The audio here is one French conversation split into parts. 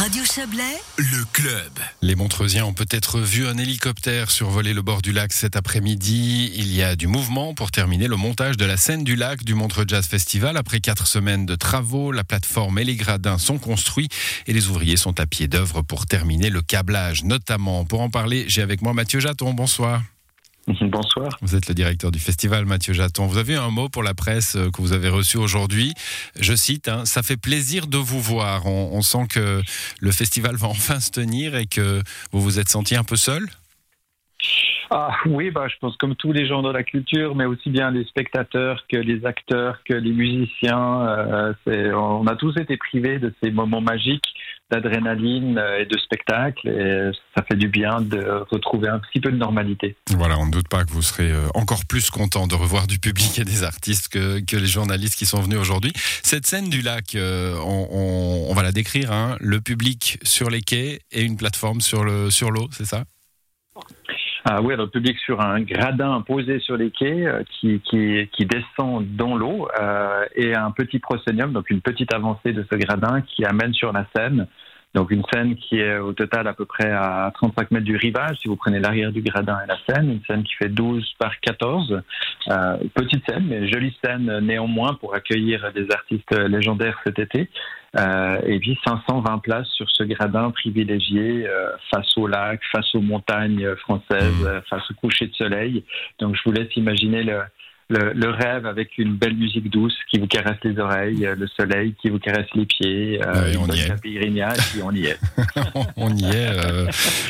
Radio Chablais, Le club. Les Montreusiens ont peut-être vu un hélicoptère survoler le bord du lac cet après-midi. Il y a du mouvement pour terminer le montage de la scène du lac du Montreux Jazz Festival. Après quatre semaines de travaux, la plateforme et les gradins sont construits et les ouvriers sont à pied d'œuvre pour terminer le câblage, notamment. Pour en parler, j'ai avec moi Mathieu Jaton. Bonsoir. Bonsoir. Vous êtes le directeur du festival, Mathieu Jaton. Vous avez un mot pour la presse euh, que vous avez reçu aujourd'hui. Je cite, hein, ça fait plaisir de vous voir. On, on sent que le festival va enfin se tenir et que vous vous êtes senti un peu seul? Ah oui, bah, je pense comme tous les gens de la culture, mais aussi bien les spectateurs que les acteurs, que les musiciens. euh, on a tous été privés de ces moments magiques d'adrénaline euh, et de spectacle, et ça fait du bien de retrouver un petit peu de normalité. Voilà, on ne doute pas que vous serez euh, encore plus content de revoir du public et des artistes que, que les journalistes qui sont venus aujourd'hui. Cette scène du lac, euh, on, va la décrire, hein, le public sur les quais et une plateforme sur le sur l'eau, c'est ça? Ah oui, alors public sur un gradin posé sur les quais euh, qui, qui, qui descend dans l'eau euh, et un petit proscenium, donc une petite avancée de ce gradin qui amène sur la Seine. Donc une scène qui est au total à peu près à 35 mètres du rivage, si vous prenez l'arrière du gradin et la Seine, une scène qui fait 12 par 14. Euh, petite scène, mais jolie scène néanmoins pour accueillir des artistes légendaires cet été. Euh, et puis 520 places sur ce gradin privilégié euh, face au lac, face aux montagnes françaises, Mhm. euh, face au coucher de soleil. Donc je vous laisse imaginer le, le, le rêve avec une belle musique douce qui vous caresse les oreilles, euh, le soleil qui vous caresse les pieds, euh, une on y et on y est. On y est. euh.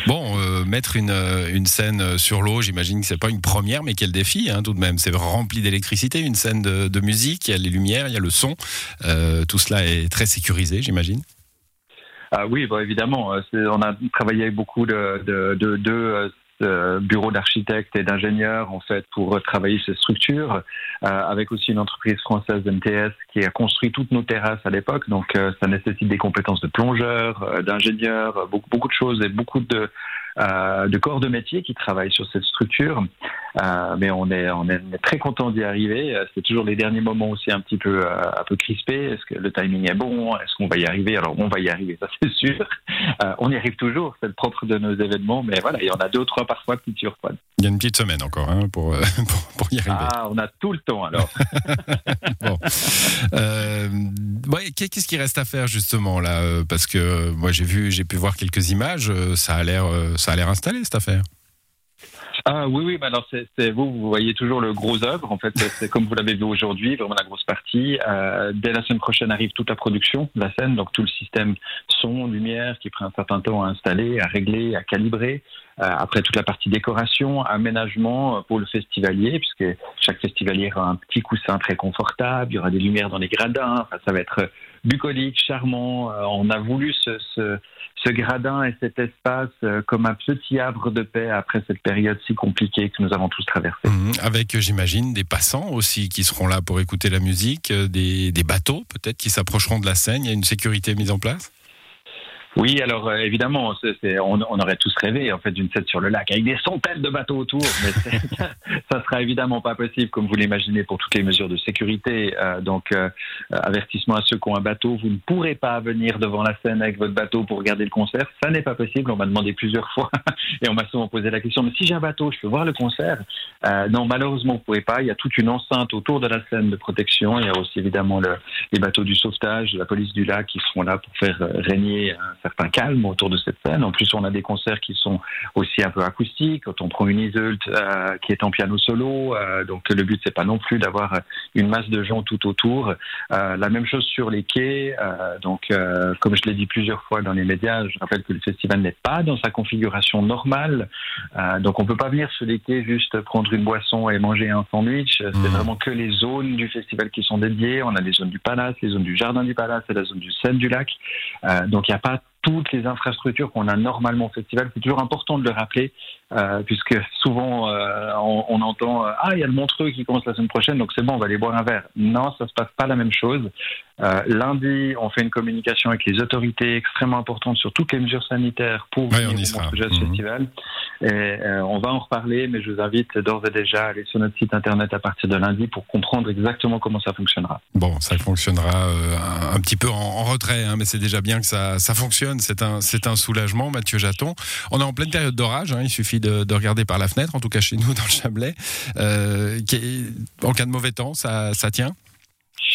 Bon, euh, mettre une, euh, une scène sur l'eau, j'imagine que c'est pas une première, mais quel défi hein, tout de même. C'est rempli d'électricité, une scène de, de musique, il y a les lumières, il y a le son. Euh, tout cela est très sécurisé, j'imagine. Ah oui, bon, évidemment. euh, On a travaillé avec beaucoup de, de, de, de, euh, bureaux d'architectes et d'ingénieurs en fait pour travailler ces structures, euh, avec aussi une entreprise française MTS qui a construit toutes nos terrasses à l'époque. Donc euh, ça nécessite des compétences de plongeurs, euh, d'ingénieurs, beaucoup, de choses et beaucoup de, corps de métier qui travaillent sur cette structure. Mais on est, très content d'y arriver. C'est toujours les derniers moments aussi un petit peu, un peu crispés. Est-ce que le timing est bon? Est-ce qu'on va y arriver? Alors on va y arriver, ça c'est sûr. Euh, on y arrive toujours, c'est le propre de nos événements. Mais voilà, il y en a deux ou trois parfois qui durent quoi. Il y a une petite semaine encore hein, pour, euh, pour, pour y arriver. Ah, on a tout le temps alors. Bon. Euh, ouais, qu'est-ce qui reste à faire justement là? Parce que moi j'ai vu, j'ai pu voir quelques images. ça a l'air installé cette affaire. Ah oui, oui, mais alors c'est vous, vous voyez toujours le gros œuvre. En fait, c'est- c'est comme vous l'avez vu aujourd'hui, vraiment la grosse partie. Euh, dès la semaine prochaine arrive toute la production de la scène, donc tout le système son, lumière, qui prend un certain temps à installer, à régler, à calibrer. Euh, après toute la partie décoration, aménagement euh, pour le festivalier, puisque chaque festivalier aura un petit coussin très confortable, il y aura des lumières dans les gradins, enfin, ça va être bucolique, charmant. Euh, on a voulu ce, ce, gradin et cet espace euh, comme un petit havre de paix après cette période si compliquée que nous avons tous traversée. Mhm. Avec, euh, j'imagine, des passants aussi qui seront là pour écouter la musique, euh, des, des bateaux peut-être qui s'approcheront de la scène. Il y a une sécurité mise en place? Oui, alors euh, évidemment, c'est- c'est- on, on aurait tous rêvé en fait d'une scène sur le lac avec des centaines de bateaux autour, mais ça sera évidemment pas possible comme vous l'imaginez pour toutes les mesures de sécurité. Euh, donc, euh, avertissement à ceux qui ont un bateau, vous ne pourrez pas venir devant la scène avec votre bateau pour regarder le concert. Ça n'est pas possible. On m'a demandé plusieurs fois et on m'a souvent posé la question. Mais si j'ai un bateau, je peux voir le concert? Euh, Non, malheureusement, vous pouvez pas. Il y a toute une enceinte autour de la scène de protection. Il y a aussi évidemment le, les bateaux du sauvetage, la police du lac qui seront là pour faire euh, régner un certain calme autour de cette scène. En plus, on a des concerts qui sont aussi un peu acoustiques. Quand on prend une Iseult euh, qui est en piano solo, euh, donc le but c'est pas non plus d'avoir une masse de gens tout autour. Euh, la même chose sur les quais. euh, donc, euh, comme je l'ai dit plusieurs fois dans les médias, je rappelle que le festival n'est pas dans sa configuration normale. Euh, donc, on peut pas venir sur les quais juste prendre une boisson et manger un sandwich. C'est Mhm. vraiment que les zones du festival qui sont dédiées. On a les zones du Palace, les zones du Jardin du Palace et la zone du Seine du Lac. Donc, il n'y a pas toutes les infrastructures qu'on a normalement au festival. C'est toujours important de le rappeler, euh, puisque souvent euh, on, on entend euh, ah il y a le Montreux qui commence la semaine prochaine, donc c'est bon, on va aller boire un verre. Non, ça se passe pas la même chose. Euh, lundi, on fait une communication avec les autorités extrêmement importante sur toutes les mesures sanitaires pour Ouais, venir au. Montreux Jazz Mhm. Festival. Et euh, on va en reparler, mais je vous invite d'ores et déjà à aller sur notre site internet à partir de lundi pour comprendre exactement comment ça fonctionnera. Bon, ça fonctionnera euh, un, petit peu en, retrait, hein, mais c'est déjà bien que ça, ça fonctionne. C'est un, un soulagement, Mathieu Jaton. On est en pleine période d'orage. Hein, il suffit de, de, regarder par la fenêtre, en tout cas chez nous dans le Chablais. Euh, en cas de mauvais temps, ça, ça tient?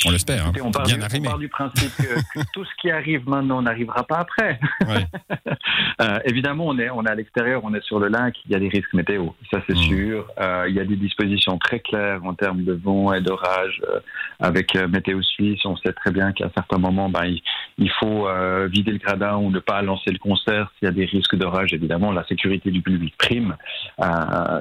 On l'espère. Hein. On, part du, on part du principe que, tout ce qui arrive maintenant n'arrivera pas après. euh, évidemment, on est, on est à l'extérieur, on est sur le lac, il y a des risques météo, ça c'est mm. sûr. Euh, il y a des dispositions très claires en termes de vent et d'orage. Euh, avec Météo Suisse, on sait très bien qu'à certains moments, ben, il, il, faut vider le gradin ou ne pas lancer le concert s'il y a des risques d'orage. Évidemment, la sécurité du public prime.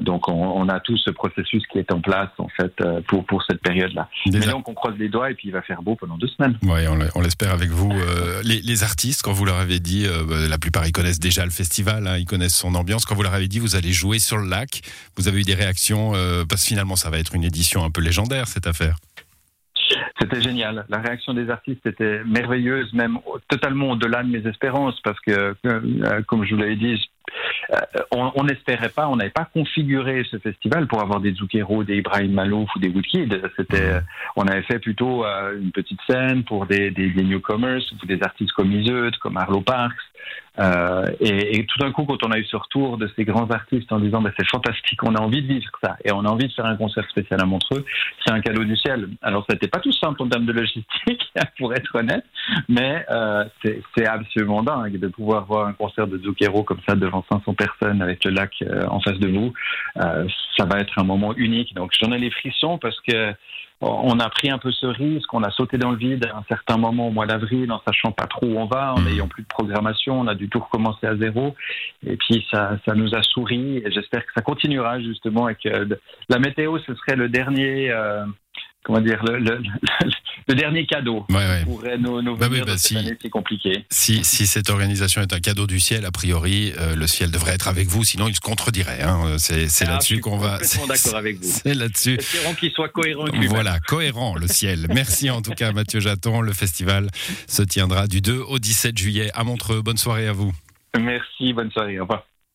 donc, on, on, a tout ce processus qui est en place en fait pour, pour cette période-là. Mais donc, on croise les doigts et puis il va faire beau pendant deux semaines. Oui, on l'espère avec vous. Euh, les, artistes, quand vous leur avez dit, euh, bah, la plupart ils connaissent déjà le festival, hein, ils connaissent son ambiance. Quand vous leur avez dit, vous allez jouer sur le lac, vous avez eu des réactions euh, parce que finalement ça va être une édition un peu légendaire cette affaire. C'était génial. La réaction des artistes était merveilleuse, même totalement au-delà de mes espérances, parce que, comme je vous l'avais dit, on n'espérait pas, on n'avait pas configuré ce festival pour avoir des Zucchero, des Ibrahim Malouf ou des Woodkid. C'était, on avait fait plutôt euh, une petite scène pour des, des, newcomers ou des artistes comme Iseut, comme Arlo Parks. Euh, et, tout d'un coup, quand on a eu ce retour de ces grands artistes en disant bah, c'est fantastique, on a envie de vivre ça et on a envie de faire un concert spécial à Montreux, c'est un cadeau du ciel. Alors, ça n'était pas tout simple en termes de logistique, pour être honnête, mais euh, c'est absolument dingue de pouvoir voir un concert de Zucchero comme ça devant 500 personnes avec le lac euh, en face de vous. Ça va être un moment unique. Donc, j'en ai les frissons parce que on a pris un peu ce risque, on a sauté dans le vide à un certain moment au mois d'avril en sachant pas trop où on va, en n'ayant plus de programmation, on a du tout recommencer à zéro. Et puis ça, ça nous a souri et j'espère que ça continuera justement et que la météo ce serait le dernier. Euh, comment dire, le, le, le, dernier cadeau ouais, ouais. pourrait nous, nous bah bah si, année si compliquée. Si, si, cette organisation est un cadeau du ciel, a priori, euh, le ciel devrait être avec vous, sinon il se contredirait. Hein. C'est ah, là-dessus qu'on va. d'accord avec vous. C'est là-dessus. Espérons qu'il soit cohérent. Voilà, cohérent le ciel. Merci en tout cas, Mathieu Jaton. Le festival se tiendra du 2 au 17 juillet à Montreux. Bonne soirée à vous. Merci, bonne soirée. Au revoir.